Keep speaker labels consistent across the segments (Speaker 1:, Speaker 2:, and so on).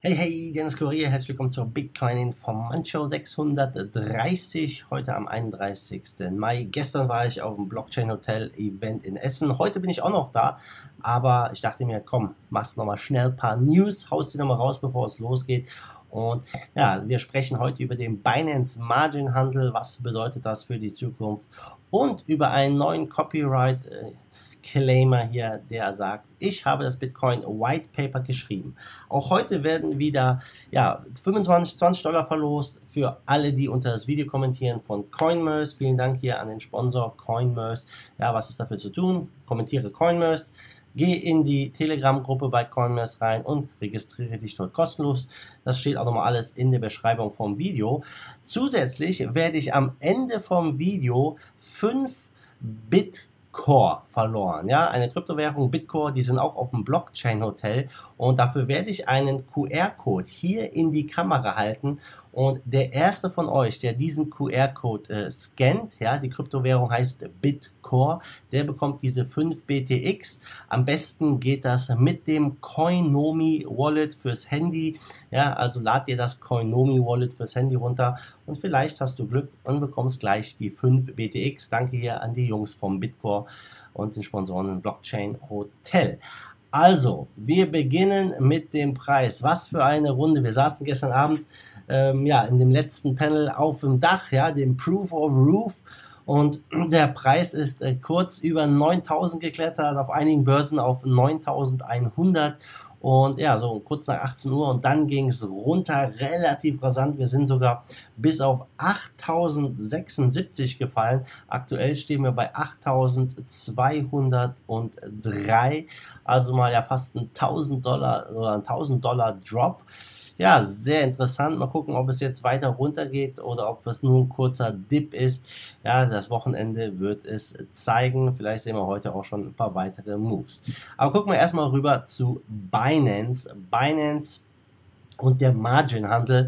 Speaker 1: Hey, hey, Dennis Kurier, herzlich willkommen zur Bitcoin Informantshow 630, heute am 31. Mai. Gestern war ich auf dem Blockchain Hotel Event in Essen, heute bin ich auch noch da, aber ich dachte mir, komm, machst nochmal schnell ein paar News, haust die nochmal raus, bevor es losgeht. Und ja, wir sprechen heute über den Binance Margin Handel, was bedeutet das für die Zukunft und über einen neuen Copyright äh, Claimer hier, der sagt, ich habe das Bitcoin White Paper geschrieben. Auch heute werden wieder ja, 25, 20 Dollar verlost für alle, die unter das Video kommentieren von CoinMerse. Vielen Dank hier an den Sponsor CoinMerse. Ja, was ist dafür zu tun? Kommentiere CoinMerse. Geh in die Telegram-Gruppe bei CoinMerse rein und registriere dich dort kostenlos. Das steht auch nochmal alles in der Beschreibung vom Video. Zusätzlich werde ich am Ende vom Video fünf Bitcoin Bitcore verloren. Ja, eine Kryptowährung Bitcore, die sind auch auf dem Blockchain Hotel und dafür werde ich einen QR-Code hier in die Kamera halten und der erste von euch, der diesen QR-Code äh, scannt, ja, die Kryptowährung heißt Bitcore, der bekommt diese 5 BTX. Am besten geht das mit dem Coinomi Wallet fürs Handy. Ja, also lad dir das Coinomi Wallet fürs Handy runter und vielleicht hast du Glück und bekommst gleich die 5 BTX. Danke hier an die Jungs vom Bitcore und den Sponsoren Blockchain Hotel. Also, wir beginnen mit dem Preis. Was für eine Runde. Wir saßen gestern Abend ähm, ja, in dem letzten Panel auf dem Dach, ja, dem Proof of Roof. Und der Preis ist äh, kurz über 9000 geklettert, auf einigen Börsen auf 9100. Und ja, so kurz nach 18 Uhr und dann ging es runter, relativ rasant. Wir sind sogar bis auf 8076 gefallen. Aktuell stehen wir bei 8203. Also mal ja fast ein 1000 Dollar oder ein 1000 Dollar Drop ja, sehr interessant. Mal gucken, ob es jetzt weiter runter geht oder ob es nur ein kurzer Dip ist. Ja, das Wochenende wird es zeigen. Vielleicht sehen wir heute auch schon ein paar weitere Moves. Aber gucken wir erstmal rüber zu Binance. Binance und der Margin-Handel.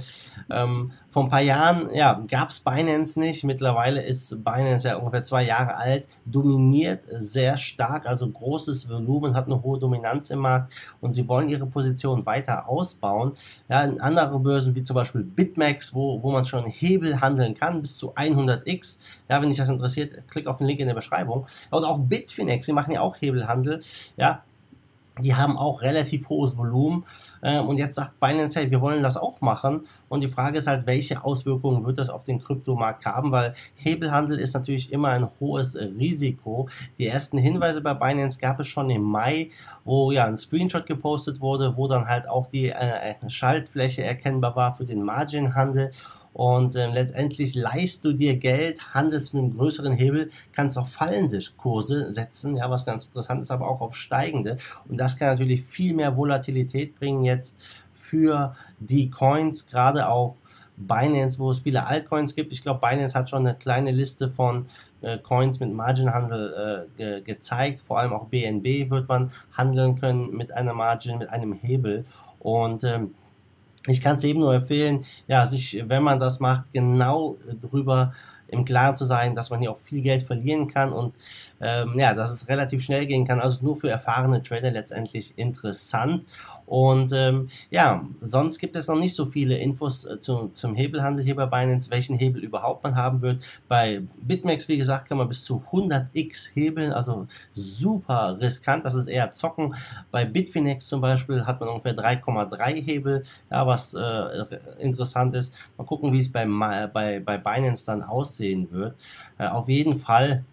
Speaker 1: Ähm, vor ein paar Jahren ja, gab es Binance nicht. Mittlerweile ist Binance ja ungefähr zwei Jahre alt, dominiert sehr stark, also großes Volumen, hat eine hohe Dominanz im Markt und sie wollen ihre Position weiter ausbauen. Ja, in andere Börsen wie zum Beispiel Bitmax, wo, wo man schon Hebel handeln kann, bis zu 100x. Ja, wenn dich das interessiert, klick auf den Link in der Beschreibung. Und auch Bitfinex, sie machen ja auch Hebelhandel. Ja, die haben auch relativ hohes Volumen. Ähm, und jetzt sagt Binance, hey, wir wollen das auch machen. Und die Frage ist halt, welche Auswirkungen wird das auf den Kryptomarkt haben? Weil Hebelhandel ist natürlich immer ein hohes Risiko. Die ersten Hinweise bei Binance gab es schon im Mai, wo ja ein Screenshot gepostet wurde, wo dann halt auch die äh, Schaltfläche erkennbar war für den Marginhandel und äh, letztendlich leist du dir Geld, handelst mit einem größeren Hebel, kannst auch fallende Kurse setzen, ja, was ganz interessant ist, aber auch auf steigende. Und das kann natürlich viel mehr Volatilität bringen jetzt für die Coins, gerade auf Binance, wo es viele Altcoins gibt. Ich glaube, Binance hat schon eine kleine Liste von äh, Coins mit Marginhandel äh, ge gezeigt. Vor allem auch BNB wird man handeln können mit einer Margin, mit einem Hebel. Und ähm, ich kann es eben nur empfehlen, ja, sich, wenn man das macht, genau drüber im Klaren zu sein, dass man hier auch viel Geld verlieren kann und ähm, ja, dass es relativ schnell gehen kann. Also nur für erfahrene Trader letztendlich interessant. Und ähm, ja, sonst gibt es noch nicht so viele Infos äh, zu, zum Hebelhandel hier bei Binance, welchen Hebel überhaupt man haben wird. Bei Bitmax, wie gesagt, kann man bis zu 100x hebeln, also super riskant, das ist eher zocken. Bei Bitfinex zum Beispiel hat man ungefähr 3,3 Hebel, ja, was äh, interessant ist. Mal gucken, wie es bei, bei, bei Binance dann aussehen wird. Äh, auf jeden Fall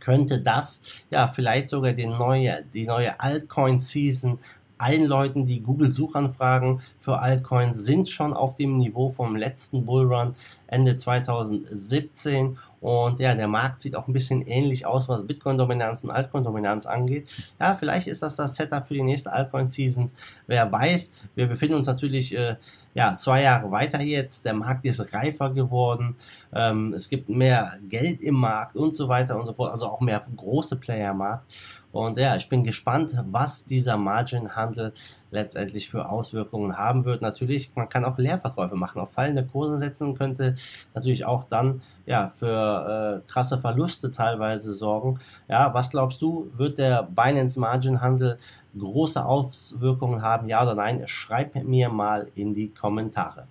Speaker 1: könnte das ja vielleicht sogar die neue, die neue Altcoin-Season einläuten. Die Google-Suchanfragen für Altcoins sind schon auf dem Niveau vom letzten Bullrun Ende 2017. Und ja, der Markt sieht auch ein bisschen ähnlich aus, was Bitcoin-Dominanz und Altcoin-Dominanz angeht. Ja, vielleicht ist das das Setup für die nächste Altcoin-Seasons. Wer weiß, wir befinden uns natürlich äh, ja, zwei Jahre weiter jetzt. Der Markt ist reifer geworden. Ähm, es gibt mehr Geld im Markt und so weiter und so fort. Also auch mehr große Player im Markt. Und ja, ich bin gespannt, was dieser Margin-Handel letztendlich für Auswirkungen haben wird. Natürlich, man kann auch Leerverkäufe machen, auf fallende Kurse setzen könnte natürlich auch dann ja für äh, krasse Verluste teilweise sorgen. Ja, was glaubst du, wird der Binance Margin Handel große Auswirkungen haben, ja oder nein? Schreib mir mal in die Kommentare.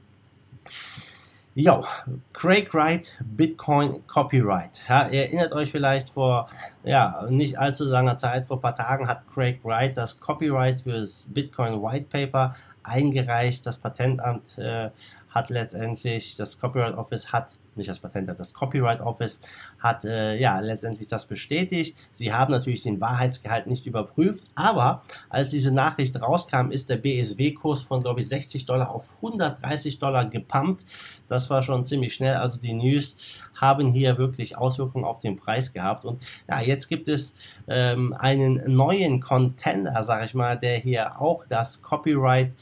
Speaker 1: Jo, Craig Wright, Bitcoin Copyright. Ja, ihr erinnert euch vielleicht vor ja, nicht allzu langer Zeit, vor ein paar Tagen hat Craig Wright das Copyright für das Bitcoin White Paper eingereicht. Das Patentamt äh, hat letztendlich, das Copyright Office hat nicht das Patent das Copyright Office hat äh, ja letztendlich das bestätigt. Sie haben natürlich den Wahrheitsgehalt nicht überprüft, aber als diese Nachricht rauskam, ist der BSW-Kurs von, glaube ich, 60 Dollar auf 130 Dollar gepumpt. Das war schon ziemlich schnell. Also die News haben hier wirklich Auswirkungen auf den Preis gehabt. Und ja, jetzt gibt es ähm, einen neuen Contender, sage ich mal, der hier auch das Copyright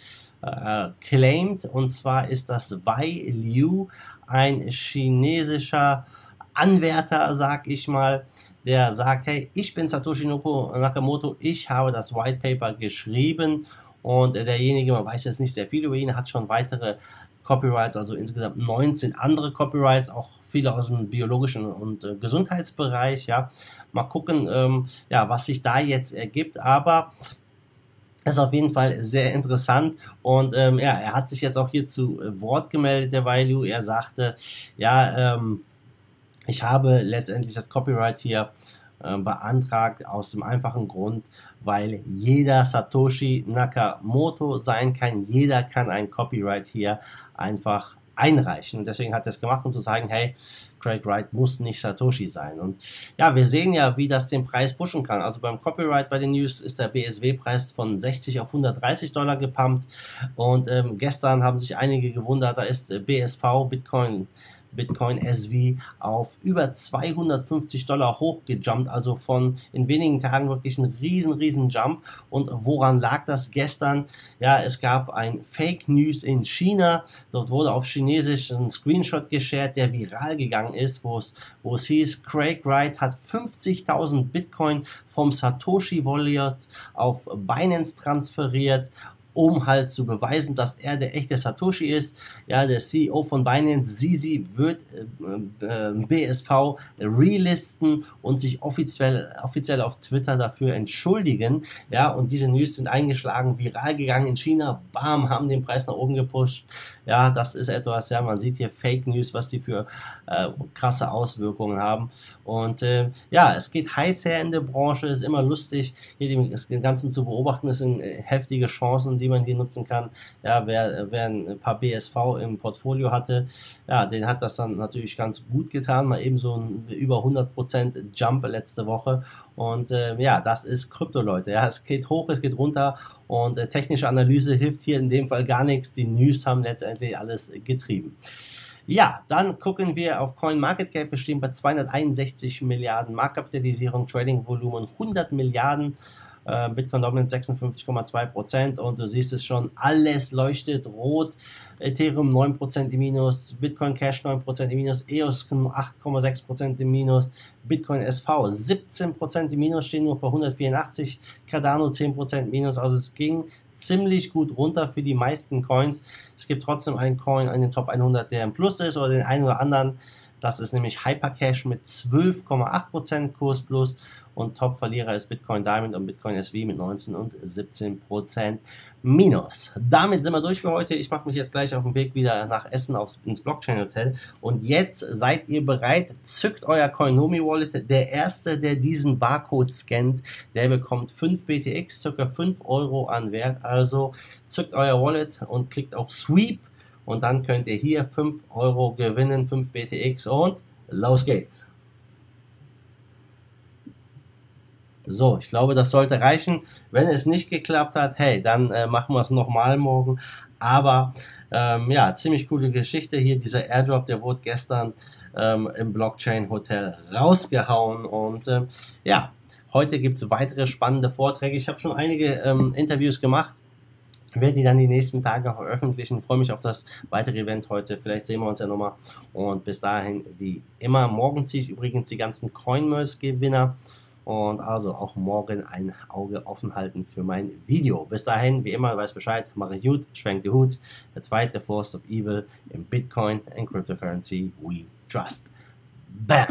Speaker 1: äh. Und zwar ist das Wei Liu ein chinesischer Anwärter, sag ich mal, der sagt, hey, ich bin Satoshi Nakamoto, ich habe das White Paper geschrieben und derjenige, man weiß jetzt nicht sehr viel über ihn, hat schon weitere Copyrights, also insgesamt 19 andere Copyrights, auch viele aus dem biologischen und äh, Gesundheitsbereich, ja. Mal gucken, ähm, ja, was sich da jetzt ergibt, aber ist auf jeden Fall sehr interessant und ähm, ja, er hat sich jetzt auch hier zu äh, Wort gemeldet, der Wailu. Er sagte, ja, ähm, ich habe letztendlich das Copyright hier äh, beantragt aus dem einfachen Grund, weil jeder Satoshi Nakamoto sein kann. Jeder kann ein Copyright hier einfach einreichen. Und deswegen hat er es gemacht, um zu sagen, hey, Craig Wright muss nicht Satoshi sein. Und ja, wir sehen ja, wie das den Preis pushen kann. Also beim Copyright bei den News ist der BSW-Preis von 60 auf 130 Dollar gepumpt. Und ähm, gestern haben sich einige gewundert, da ist BSV, Bitcoin Bitcoin SV auf über 250 Dollar hochgejumpt, also von in wenigen Tagen wirklich ein riesen, riesen Jump. Und woran lag das gestern? Ja, es gab ein Fake News in China. Dort wurde auf Chinesisch ein Screenshot geshared, der viral gegangen ist, wo es, wo es hieß, Craig Wright hat 50.000 Bitcoin vom Satoshi Wallet auf Binance transferiert um halt zu beweisen, dass er der echte Satoshi ist. Ja, der CEO von Binance, Sisi, wird äh, äh, BSV relisten und sich offiziell, offiziell auf Twitter dafür entschuldigen. Ja, und diese News sind eingeschlagen, viral gegangen in China. Bam, haben den Preis nach oben gepusht. Ja, das ist etwas, ja, man sieht hier Fake News, was die für äh, krasse Auswirkungen haben. Und äh, ja, es geht heiß her in der Branche, ist immer lustig, hier den Ganzen zu beobachten. Es sind äh, heftige Chancen, die man hier nutzen kann. Ja, wer, wer ein paar BSV im Portfolio hatte, ja, den hat das dann natürlich ganz gut getan. Mal eben so ein über 100% Jump letzte Woche. Und äh, ja, das ist Krypto, Leute. Ja, es geht hoch, es geht runter und äh, technische Analyse hilft hier in dem Fall gar nichts. Die News haben letztendlich alles getrieben. Ja, dann gucken wir auf CoinMarketCap. Wir stehen bei 261 Milliarden Marktkapitalisierung, Trading-Volumen 100 Milliarden. Äh, Bitcoin Dominant 56,2% und du siehst es schon, alles leuchtet rot. Ethereum 9% im Minus, Bitcoin Cash 9% im Minus, EOS 8,6% im Minus, Bitcoin SV 17% im Minus, stehen nur bei 184, Cardano 10% Minus, also es ging ziemlich gut runter für die meisten Coins. Es gibt trotzdem einen Coin den Top 100, der im Plus ist oder den einen oder anderen. Das ist nämlich Hypercash mit 12,8% Kurs plus und Top-Verlierer ist Bitcoin Diamond und Bitcoin SV mit 19 und 17 Prozent minus. Damit sind wir durch für heute. Ich mache mich jetzt gleich auf den Weg wieder nach Essen aufs, ins Blockchain Hotel. Und jetzt seid ihr bereit. Zückt euer Coinomi Wallet. Der erste, der diesen Barcode scannt, der bekommt 5 BTX, circa 5 Euro an Wert. Also zückt euer Wallet und klickt auf Sweep. Und dann könnt ihr hier 5 Euro gewinnen, 5 BTX und los geht's. So, ich glaube, das sollte reichen. Wenn es nicht geklappt hat, hey, dann äh, machen wir es nochmal morgen. Aber ähm, ja, ziemlich coole Geschichte hier. Dieser Airdrop, der wurde gestern ähm, im Blockchain Hotel rausgehauen. Und ähm, ja, heute gibt es weitere spannende Vorträge. Ich habe schon einige ähm, Interviews gemacht. Werde die dann die nächsten Tage veröffentlichen. Freue mich auf das weitere Event heute. Vielleicht sehen wir uns ja nochmal. Und bis dahin, wie immer, morgen ziehe ich übrigens die ganzen CoinMers-Gewinner. Und also auch morgen ein Auge offen halten für mein Video. Bis dahin, wie immer, weiß Bescheid, mache ich gut, schwenkt die Hut. Der zweite Force of Evil im Bitcoin and Cryptocurrency we trust. Bam!